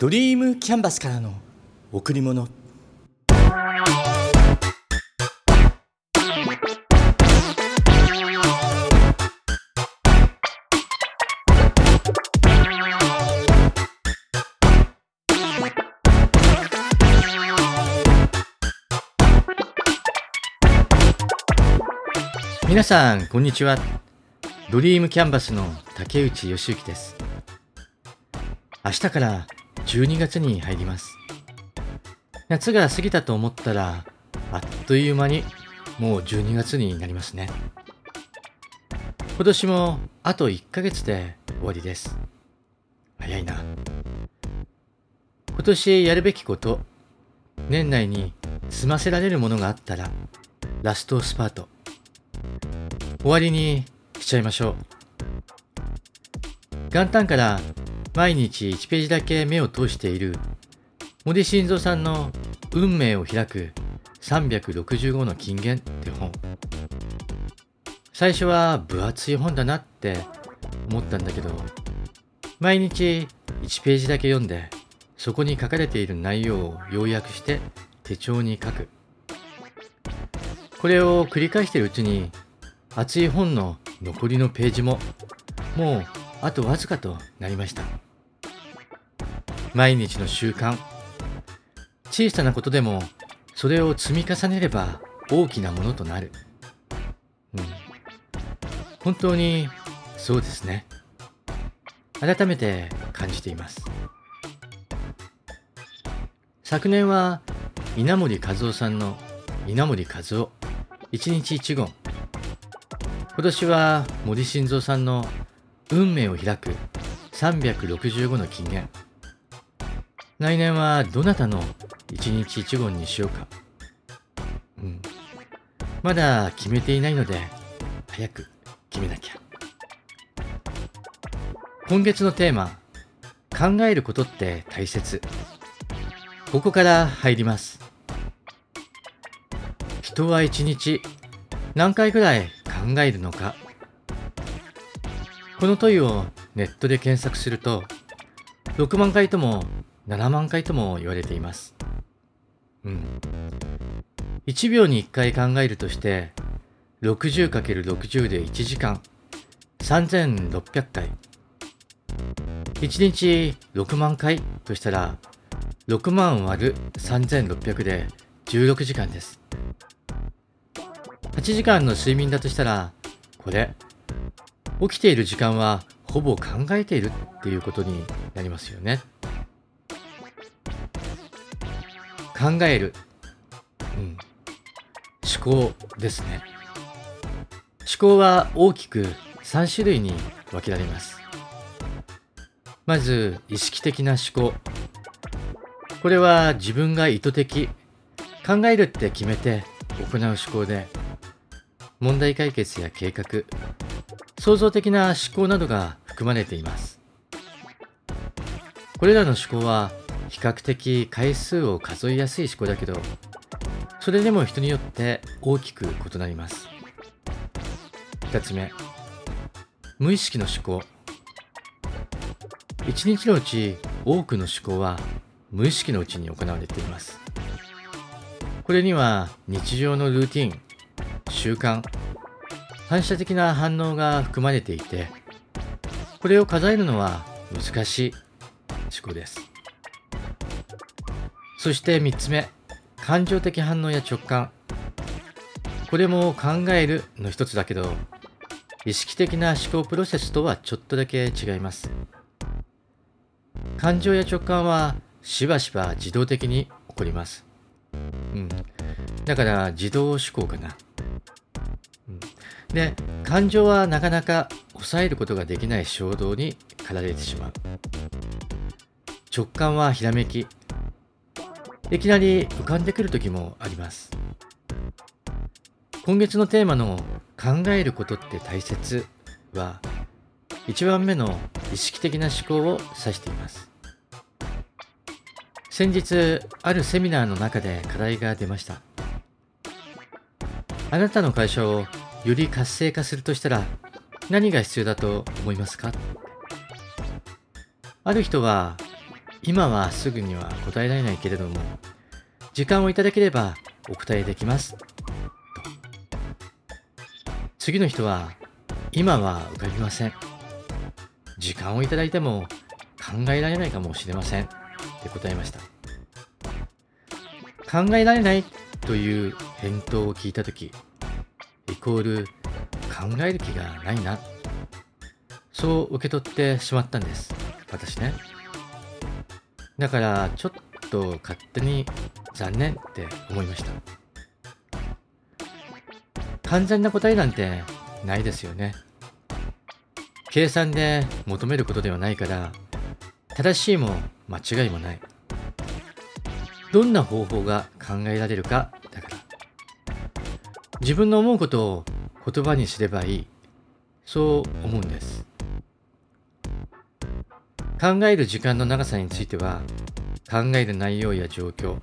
ドリームキャンバスからの贈り物。皆さんこんにちは。ドリームキャンバスの竹内義之です。明日から12月に入ります。夏が過ぎたと思ったらあっという間にもう12月になりますね。今年もあと1ヶ月で終わりです。早いな。今年やるべきこと年内に済ませられるものがあったらラストスパート。終わりにしちゃいましょう。元旦から毎日1ページだけ目を通している。森晋三さんの運命を開く365の金言って本。最初は分厚い本だなって思ったんだけど毎日1ページだけ読んでそこに書かれている内容を要約して手帳に書く。これを繰り返しているうちに厚い本の残りのページももうあとわずかとなりました。毎日の習慣。小さなことでもそれを積み重ねれば大きなものとなる、うん、本当にそうですね。改めて感じています。昨年は稲森和夫さんの稲森和夫。一日一言。今年は森晋三さんの運命を開く365の金言来年はどなたの一日一言にしようか。うん。まだ決めていないので早く決めなきゃ。今月のテーマ考えることって大切。ここから入ります。人は一日何回くらい考えるのか。この問いをネットで検索すると6万回とも7万回とも言われています。うん。1秒に1回考えるとして 60×60 で1時間3600回。1日6万回としたら6万割る3600で16時間です。8時間の睡眠だとしたらこれ。起きている時間はほぼ考えているっていうことになりますよね。考える、うん、思考ですね。思考は大きく3種類に分けられます。まず意識的な思考。これは自分が意図的。考えるって決めて行う思考で問題解決や計画創造的な思考などが含まれています。これらの思考は比較的回数を数えやすい思考だけどそれでも人によって大きく異なります。2つ目無意識の思考。一日のうち多くの思考は無意識のうちに行われています。これには日常のルーティン習慣反射的な反応が含まれていてこれを数えるのは難しい思考です。そして3つ目感情的反応や直感。これも考えるの一つだけど意識的な思考プロセスとはちょっとだけ違います。感情や直感はしばしば自動的に起こります。うん。だから自動思考かな。で感情はなかなか抑えることができない衝動に駆られてしまう。直感はひらめき。いきなり浮かんでくる時もあります。今月のテーマの考えることって大切は1番目の意識的な思考を指しています。先日あるセミナーの中で課題が出ました。あなたの会社をより活性化するとしたら何が必要だと思いますか？ある人は今はすぐには答えられないけれども、時間をいただければお答えできます。次の人は、今は浮かびません。時間をいただいても考えられないかもしれません。って答えました。考えられないという返答を聞いたとき、イコール考える気がないな。そう受け取ってしまったんです。私ね。だからちょっと勝手に残念って思いました。完全な答えなんてないですよね。計算で求めることではないから、正しいも間違いもない。どんな方法が考えられるか。自分の思うことを言葉にすればいい。そう思うんです。考える時間の長さについては、考える内容や状況、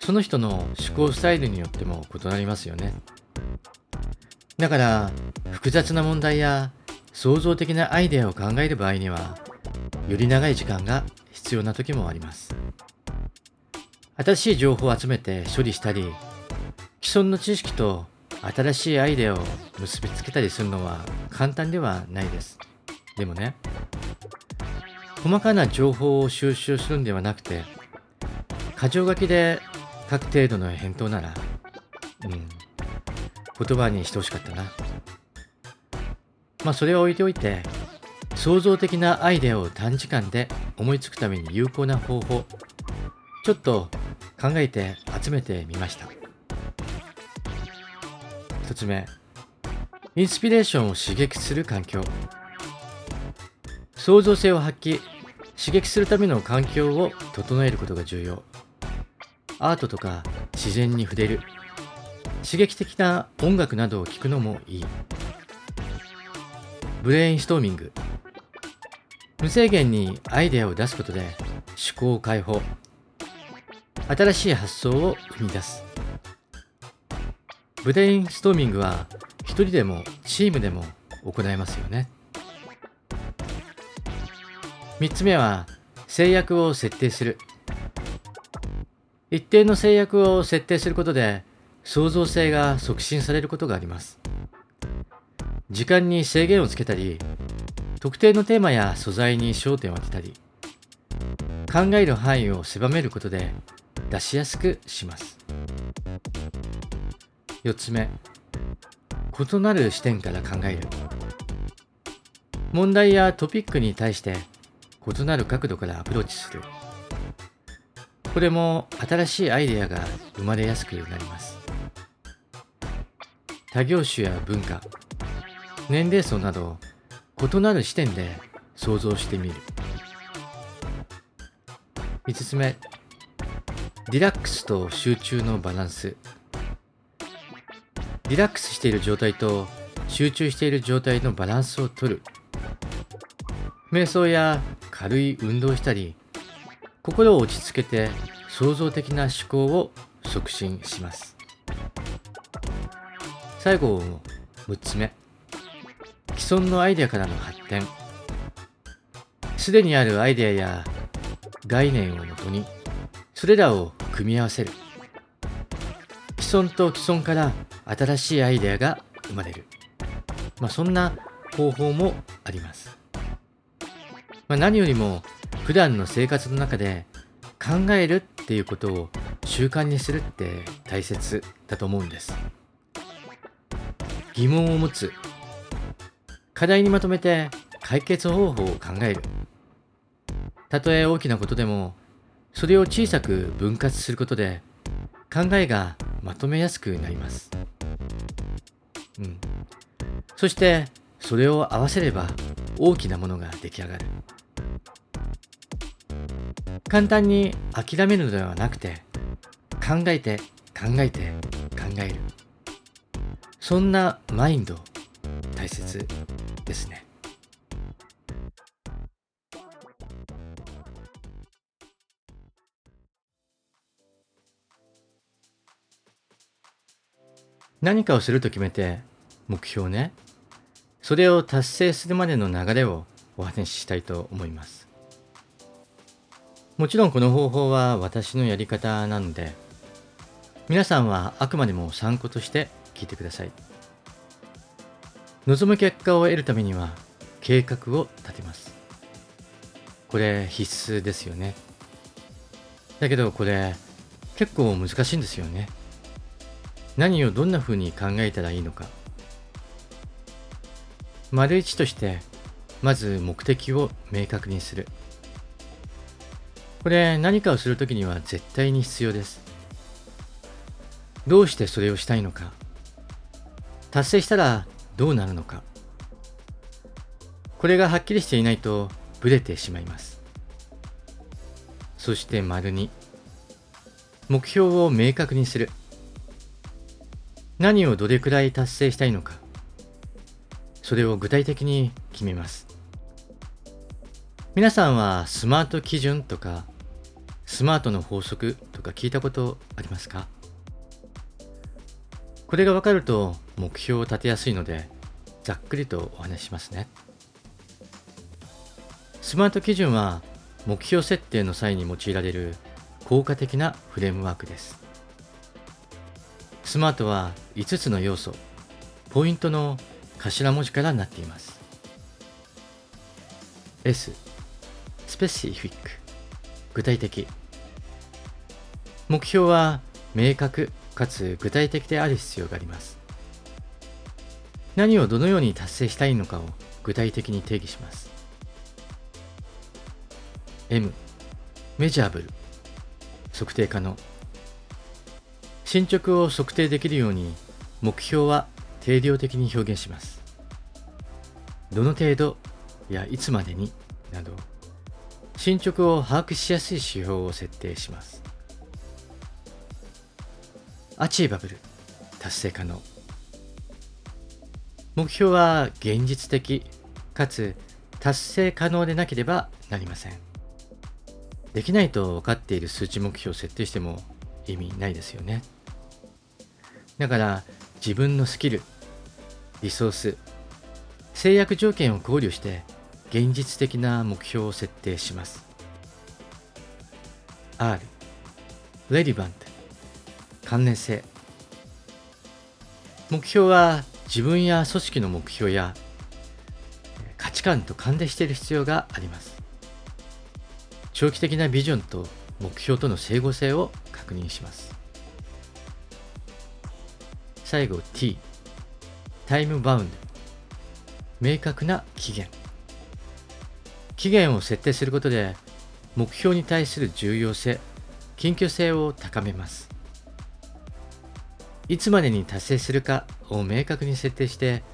その人の思考スタイルによっても異なりますよね。だから、複雑な問題や創造的なアイデアを考える場合には、より長い時間が必要な時もあります。新しい情報を集めて処理したり、既存の知識と新しいアイデアを結びつけたりするのは簡単ではないです。でもね、細かな情報を収集するんではなくて、箇条書きで書く程度の返答なら、うん、言葉にしてほしかったな。まあそれは置いておいて、創造的なアイデアを短時間で思いつくために有効な方法、ちょっと考えて集めてみました。一つ目、インスピレーションを刺激する環境。創造性を発揮、刺激するための環境を整えることが重要。アートとか自然に触れる。刺激的な音楽などを聴くのもいい。ブレインストーミング。無制限にアイデアを出すことで思考を解放。新しい発想を生み出す。ブレインストーミングは一人でもチームでも行えますよね。3つ目は制約を設定する。一定の制約を設定することで創造性が促進されることがあります。時間に制限をつけたり、特定のテーマや素材に焦点を当てたり、考える範囲を狭めることで出しやすくします。4つ目、異なる視点から考える。問題やトピックに対して異なる角度からアプローチする。これも新しいアイデアが生まれやすくなります。他業種や文化、年齢層など異なる視点で想像してみる。5つ目、リラックスと集中のバランス。リラックスしている状態と集中している状態のバランスをとる。瞑想や軽い運動したり心を落ち着けて創造的な思考を促進します。最後6つ目。既存のアイデアからの発展。すでにあるアイデアや概念をもとにそれらを組み合わせる。既存と既存から新しいアイデアが生まれる、まあ、そんな方法もありますまあ、何よりも普段の生活の中で考えるっていうことを習慣にするって大切だと思うんです。疑問を持つ。課題にまとめて解決方法を考える。たとえ大きなことでも、それを小さく分割することで考えがまとめやすくなります。うん。そして、それを合わせれば大きなものが出来上がる。簡単に諦めるのではなくて考えて考えて考えるそんなマインド大切ですね何かをすると決めて目標ねそれを達成するまでの流れをお話ししたいと思いますもちろんこの方法は私のやり方なので、皆さんはあくまでも参考として聞いてください。望む結果を得るためには計画を立てます。これ必須ですよね。だけどこれ結構難しいんですよね。何をどんな風に考えたらいいのか。丸一としてまず目的を明確にする。これ何かをするときには絶対に必要です。どうしてそれをしたいのか。達成したらどうなるのか。これがはっきりしていないとブレてしまいます。そして丸2。目標を明確にする。何をどれくらい達成したいのか。それを具体的に決めます。皆さんはスマート基準とかスマートの法則とか聞いたことありますか？これがわかると目標を立てやすいのでざっくりとお話しますね。スマート基準は目標設定の際に用いられる効果的なフレームワークです。スマートは5つの要素、ポイントの頭文字からなっています。S、スペシフィック、具体的。目標は明確かつ具体的である必要があります。何をどのように達成したいのかを具体的に定義します。M、メジャーブル、測定可能。進捗を測定できるように目標は定量的に表現します。どの程度やいつまでになど進捗を把握しやすい指標を設定します。アチーバブル達成可能目標は現実的かつ達成可能でなければなりませんできないと分かっている数値目標を設定しても意味ないですよねだから自分のスキルリソース。制約条件を考慮して現実的な目標を設定します。R Relevant 関連性。目標は自分や組織の目標や価値観と関連している必要があります。長期的なビジョンと目標との整合性を確認します。最後 T タイムバウンド明確な期限期限を設定することで目標に対する重要性緊急性を高めますいつまでに達成するかを明確に設定して、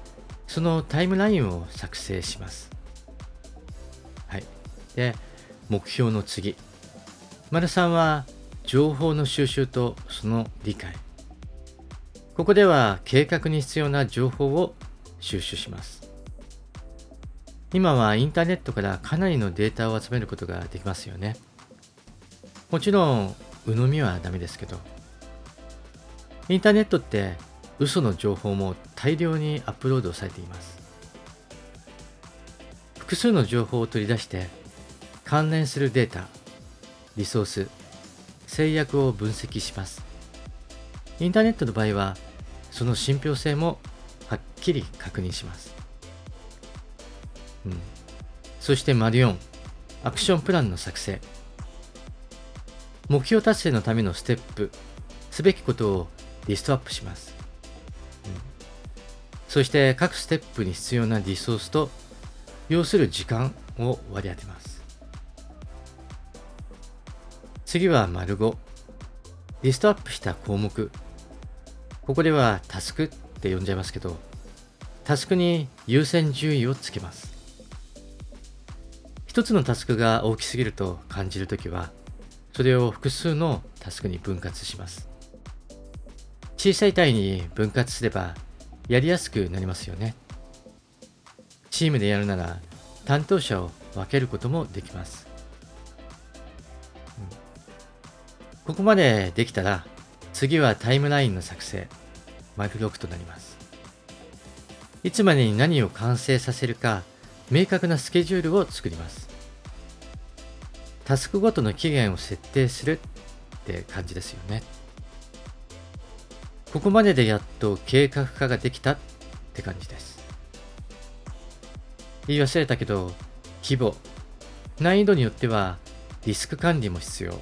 そのタイムラインを作成します。はい。で、目標の次。丸3は、情報の収集とその理解。ここでは計画に必要な情報を収集します。今はインターネットからかなりのデータを集めることができますよね。もちろん、鵜呑みはダメですけど、インターネットって嘘の情報も大量にアップロードされています複数の情報を取り出して関連するデータリソース制約を分析しますインターネットの場合はその信憑性もはっきり確認します、うん、そして丸4アクションプランの作成。目標達成のためのステップすべきことをリストアップします、うん、そして各ステップに必要なリソースと要する時間を割り当てます。次は丸5リストアップした項目。ここではタスクって呼んじゃいますけどタスクに優先順位をつけます一つのタスクが大きすぎると感じるときはそれを複数のタスクに分割します小さい単位に分割すればやりやすくなりますよね。チームでやるなら担当者を分けることもできます。ここまでできたら次はタイムラインの作成、丸6となります。いつまでに何を完成させるか明確なスケジュールを作ります。タスクごとの期限を設定するって感じですよね。ここまででやっと計画化ができたって感じです。言い忘れたけど、規模、難易度によってはリスク管理も必要。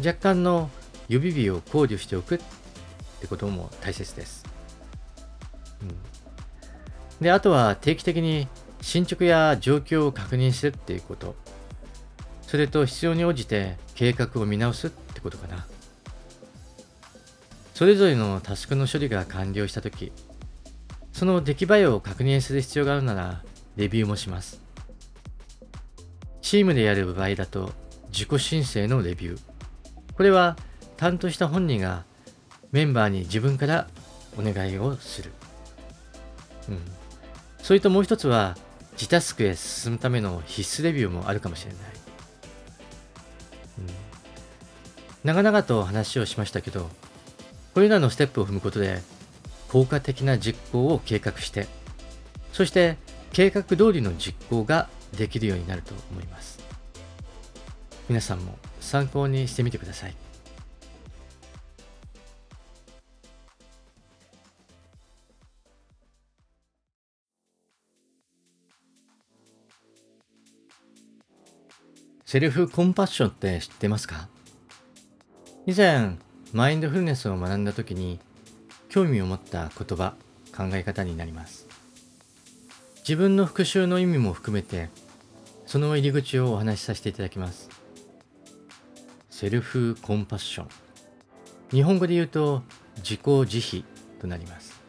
若干の予備日を考慮しておくってことも大切です。うん、で、あとは定期的に進捗や状況を確認するっていうこと。それと必要に応じて計画を見直すってことかな。それぞれのタスクの処理が完了したとき、その出来栄えを確認する必要があるなら、レビューもします。チームでやる場合だと、自己申請のレビュー。これは担当した本人がメンバーに自分からお願いをする。うん。それともう一つは、自タスクへ進むための必須レビューもあるかもしれない。うん、長々と話をしましたけど、これらのステップを踏むことで、効果的な実行を計画して、そして計画通りの実行ができるようになると思います。皆さんも参考にしてみてください。セルフコンパッションって知ってますか？以前、マインドフルネスを学んだ時に興味を持った言葉、考え方になります。自分の復習の意味も含めて、その入り口をお話しさせていただきます。セルフコンパッション。日本語で言うと自己慈悲となります。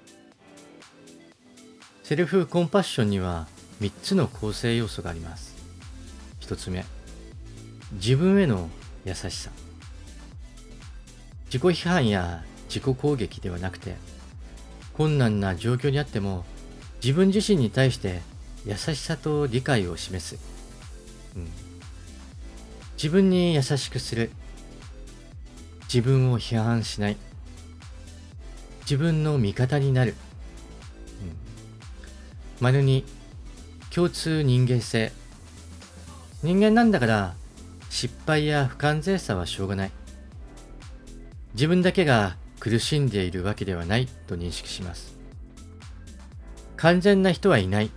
セルフコンパッションには3つの構成要素があります。1つ目、自分への優しさ。自己批判や自己攻撃ではなくて困難な状況にあっても自分自身に対して優しさと理解を示す、うん、自分に優しくする。自分を批判しない。自分の味方になる、うん、丸に共通人間性。人間なんだから失敗や不完全さはしょうがない。自分だけが苦しんでいるわけではないと認識します。完全な人はいない。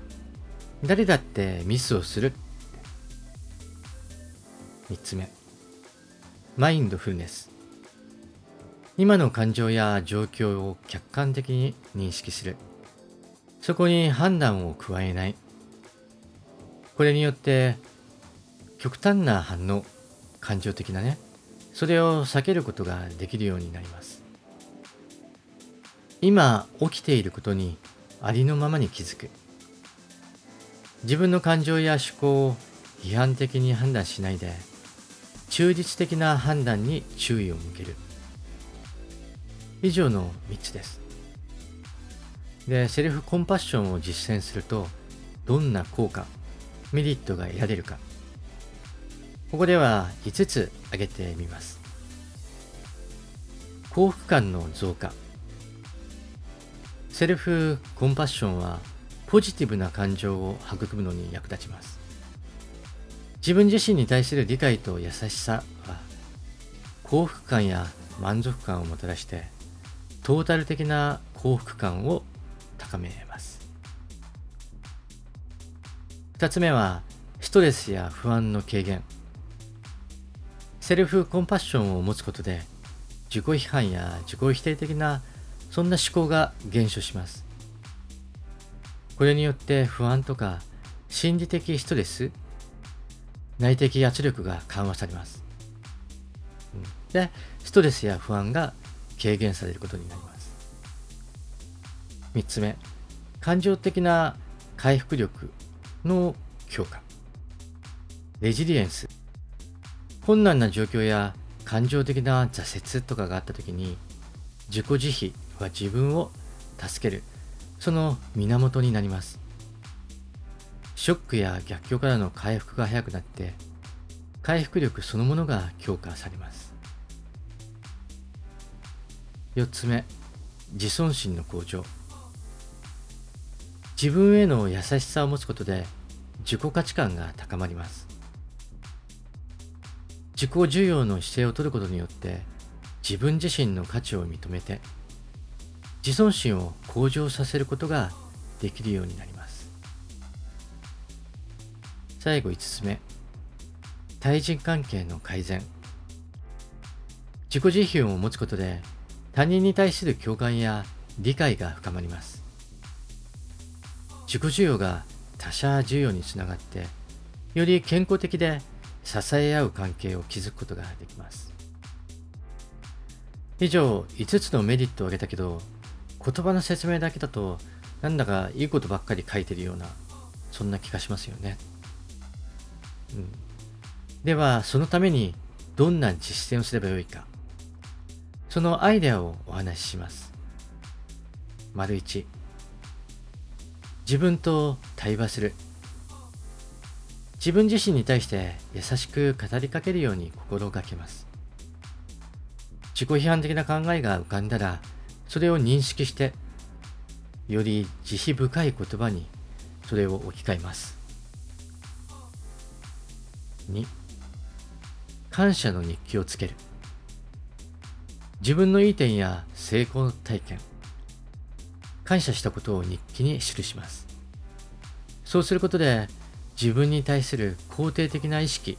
誰だってミスをする。三つ目。マインドフルネス。今の感情や状況を客観的に認識する。そこに判断を加えない。これによって極端な反応、感情的なね、それを避けることができるようになります。今起きていることにありのままに気づく。自分の感情や思考を批判的に判断しないで、忠実的な判断に注意を向ける。以上の3つです。で、セルフコンパッションを実践すると、どんな効果、メリットが得られるか、ここでは5つ挙げてみます。幸福感の増加。セルフコンパッションはポジティブな感情を育むのに役立ちます。自分自身に対する理解と優しさは幸福感や満足感をもたらしてトータル的な幸福感を高めます。2つ目はストレスや不安の軽減。セルフコンパッションを持つことで自己批判や自己否定的なそんな思考が減少します。これによって不安とか心理的ストレス、内的圧力が緩和されます。で、ストレスや不安が軽減されることになります。3つ目、感情的な回復力の強化。レジリエンス。困難な状況や感情的な挫折とかがあった時に自己慈悲は自分を助ける。その源になります。ショックや逆境からの回復が早くなって回復力そのものが強化されます。4つ目自尊心の向上。自分への優しさを持つことで自己価値観が高まります。自己需要の姿勢を取ることによって自分自身の価値を認めて自尊心を向上させることができるようになります。最後5つ目。対人関係の改善。自己自負を持つことで他人に対する共感や理解が深まります。自己需要が他者需要につながってより健康的で支え合う関係を築くことができます。以上5つのメリットを挙げたけど言葉の説明だけだとなんだかいいことばっかり書いてるようなそんな気がしますよね、うん、ではそのためにどんな実践をすればよいか。そのアイデアをお話しします。丸1自分と対話する。自分自身に対して優しく語りかけるように心がけます。自己批判的な考えが浮かんだらそれを認識してより慈悲深い言葉にそれを置き換えます。2感謝の日記をつける。自分のいい点や成功体験。感謝したことを日記に記します。そうすることで自分に対する肯定的な意識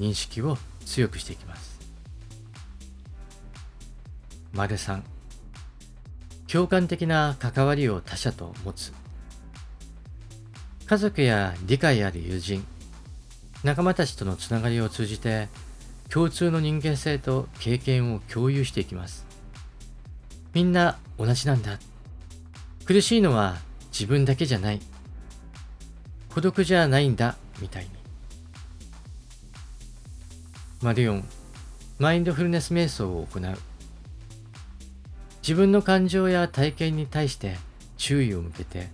認識を強くしていきます。丸3共感的な関わりを他者と持つ。家族や理解ある友人仲間たちとのつながりを通じて共通の人間性と経験を共有していきます。みんな同じなんだ。苦しいのは自分だけじゃない。孤独じゃないんだみたいに。丸4マインドフルネス瞑想を行う。自分の感情や体験に対して注意を向けて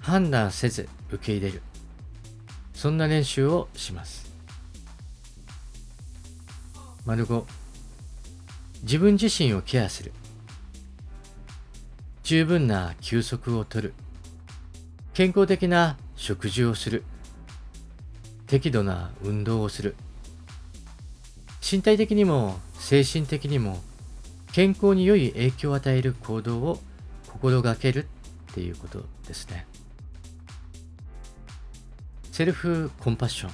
判断せず受け入れる。そんな練習をします。丸5自分自身をケアする。十分な休息をとる。健康的な食事をする適度な運動をする身体的にも精神的にも健康に良い影響を与える行動を心がけるっていうことですね。セルフコンパッション。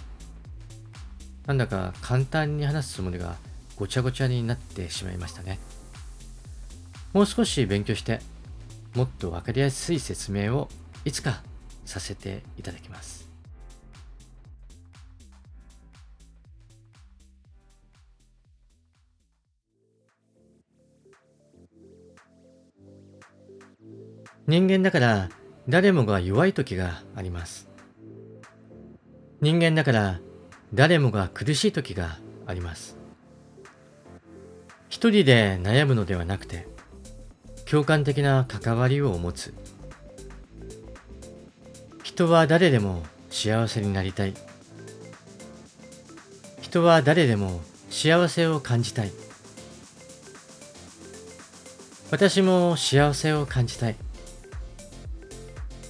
なんだか簡単に話すつもりがごちゃごちゃになってしまいましたね。もう少し勉強して、もっとわかりやすい説明をいつかさせていただきます。人間だから誰もが弱い時があります。人間だから誰もが苦しい時があります。一人で悩むのではなくて、共感的な関わりを持つ。人は誰でも幸せになりたい。人は誰でも幸せを感じたい。私も幸せを感じたい。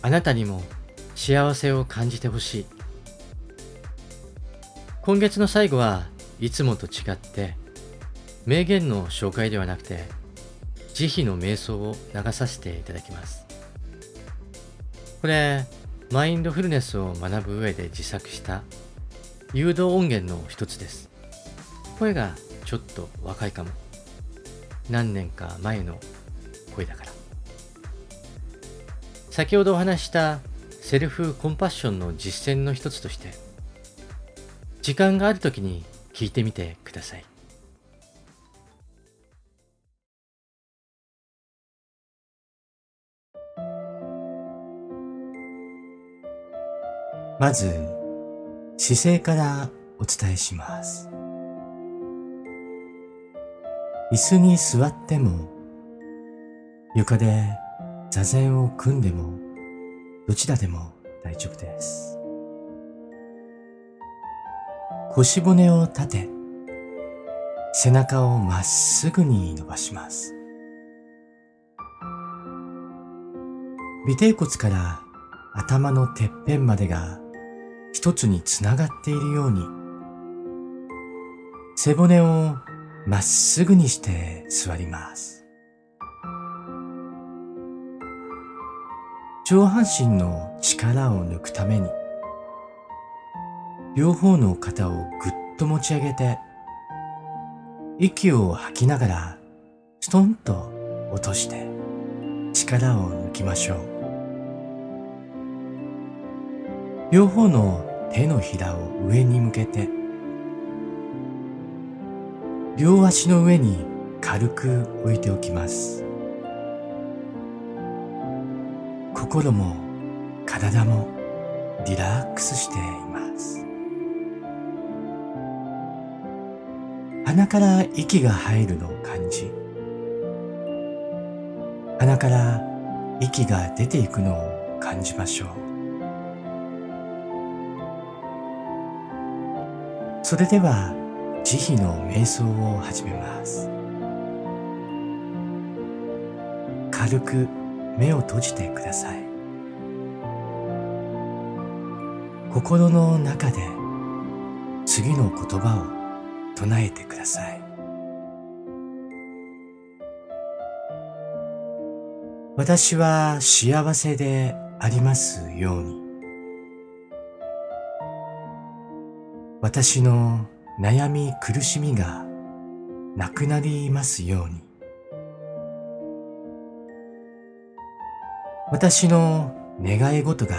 あなたにも幸せを感じてほしい。今月の最後はいつもと違って名言の紹介ではなくて慈悲の瞑想を流させていただきます。これ、マインドフルネスを学ぶ上で自作した誘導音源の一つです。声がちょっと若いかも。何年か前の声だから。先ほどお話したセルフコンパッションの実践の一つとして時間がある時に聞いてみてくださいまず姿勢からお伝えします椅子に座っても床で座禅を組んでもどちらでも大丈夫です。腰骨を立て、背中をまっすぐに伸ばします。尾てい骨から頭のてっぺんまでが一つにつながっているように背骨をまっすぐにして座ります。上半身の力を抜くために、両方の肩をぐっと持ち上げて、息を吐きながらストンと落として力を抜きましょう。両方の手のひらを上に向けて、両足の上に軽く置いておきます。心も体もリラックスしています。鼻から息が入るのを感じ、鼻から息が出ていくのを感じましょう。それでは慈悲の瞑想を始めます。軽く目を閉じてください。心の中で次の言葉を唱えてください。私は幸せでありますように。私の悩み苦しみがなくなりますように。私の願い事が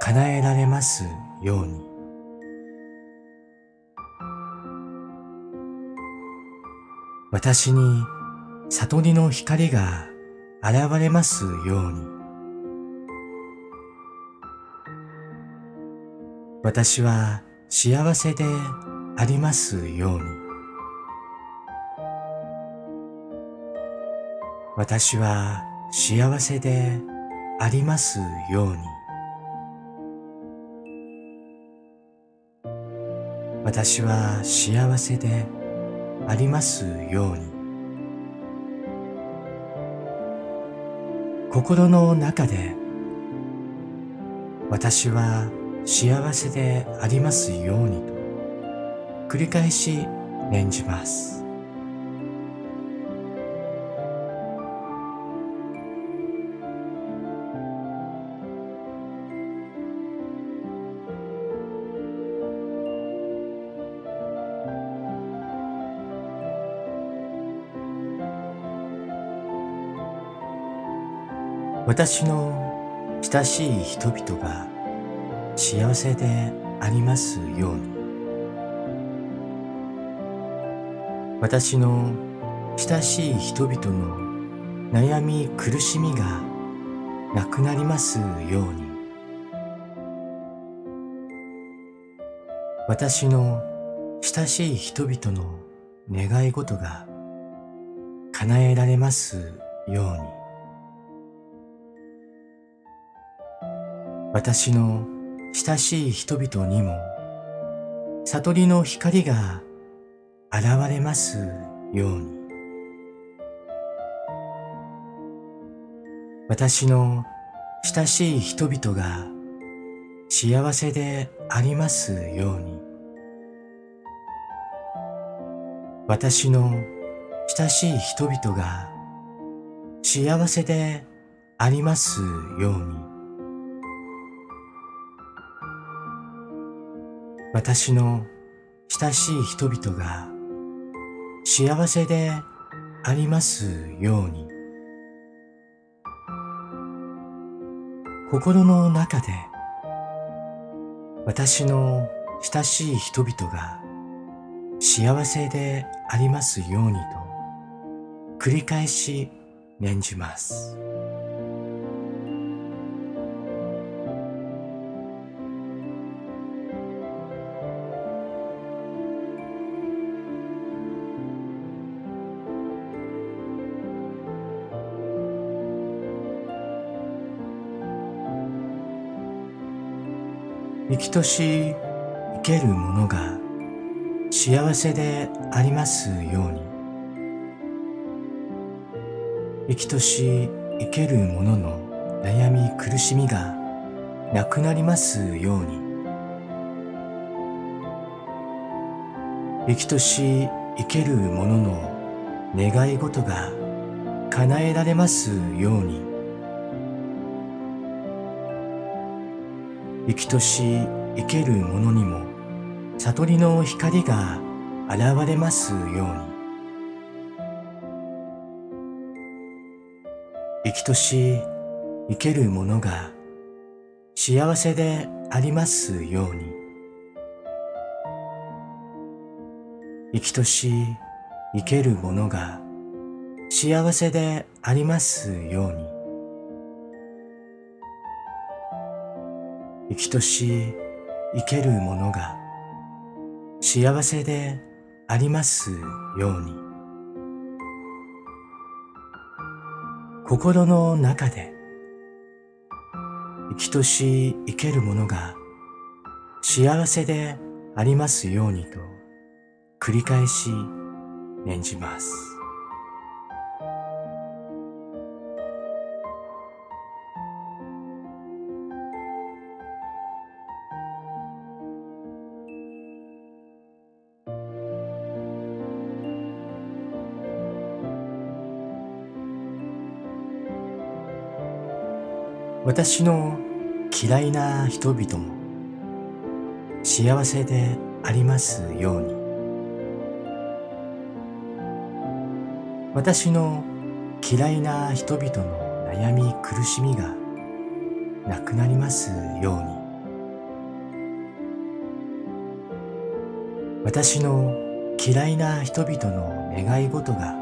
叶えられますように。私に悟りの光が現れますように。私は幸せでありますように。私は幸せでありますように。私は幸せでありますように。心の中で私は幸せでありますようにと繰り返し念じます。私の親しい人々が幸せでありますように。私の親しい人々の悩み苦しみがなくなりますように。私の親しい人々の願い事が叶えられますように。私の親しい人々にも悟りの光が現れますように。私の親しい人々が幸せでありますように。私の親しい人々が幸せでありますように。私の親しい人々が幸せでありますように心の中で私の親しい人々が幸せでありますようにと繰り返し念じます。生きとし生けるものが幸せでありますように。生きとし生けるものの悩み苦しみがなくなりますように。生きとし生ける者の願い事が叶えられますように。生きとし生ける者にも悟りの光が現れますように。生きとし生ける者が幸せでありますように。生きとし生ける者が幸せでありますように。生きとし生ける者が幸せでありますように心の中で生きとし生ける者が幸せでありますようにと繰り返し念じます。私の嫌いな人々も幸せでありますように。私の嫌いな人々の悩み苦しみがなくなりますように。私の嫌いな人々の願い事が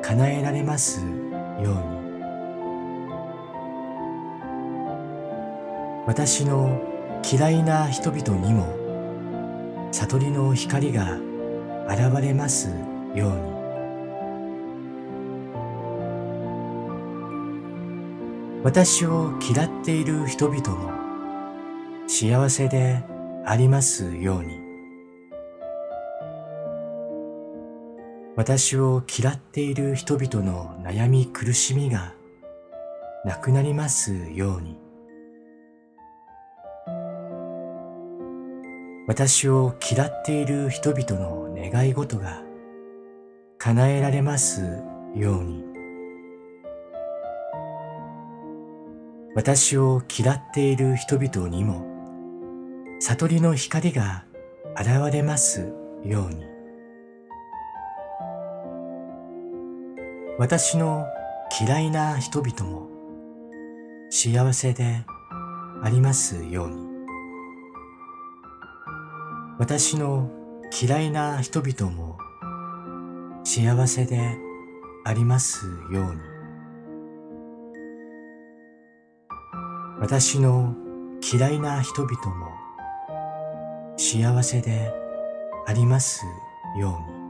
叶えられますように。私の嫌いな人々にも悟りの光が現れますように。私を嫌っている人々も幸せでありますように。私を嫌っている人々の悩み苦しみがなくなりますように。私を嫌っている人々の願い事が叶えられますように。私を嫌っている人々にも悟りの光が現れますように。私の嫌いな人々も幸せでありますように。私の嫌いな人々も幸せでありますように。私の嫌いな人々も幸せでありますように。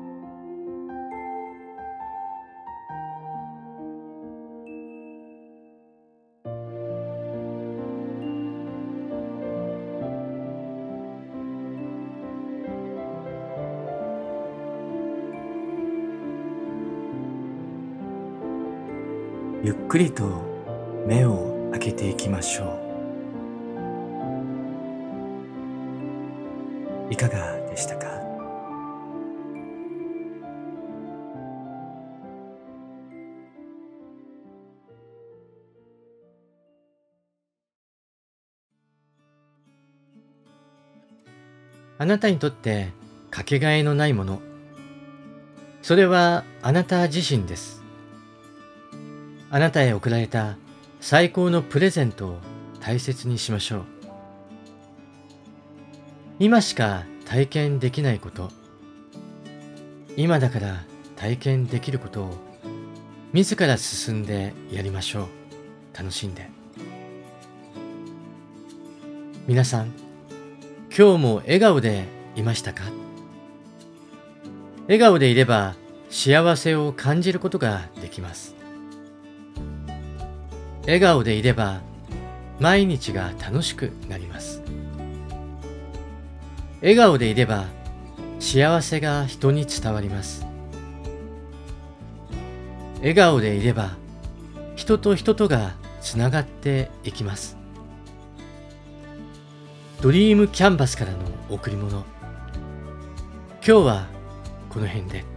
くりと目を開けていきましょう。いかがでしたか？あなたにとってかけがえのないもの。それはあなた自身です。あなたへ贈られた最高のプレゼントを大切にしましょう。今しか体験できないこと。今だから体験できることを。自ら進んでやりましょう。楽しんで。皆さん今日も笑顔でいましたか？笑顔でいれば幸せを感じることができます。笑顔でいれば毎日が楽しくなります。笑顔でいれば幸せが人に伝わります。笑顔でいれば人と人とがつながっていきます。ドリームキャンバスからの贈り物。今日はこの辺で。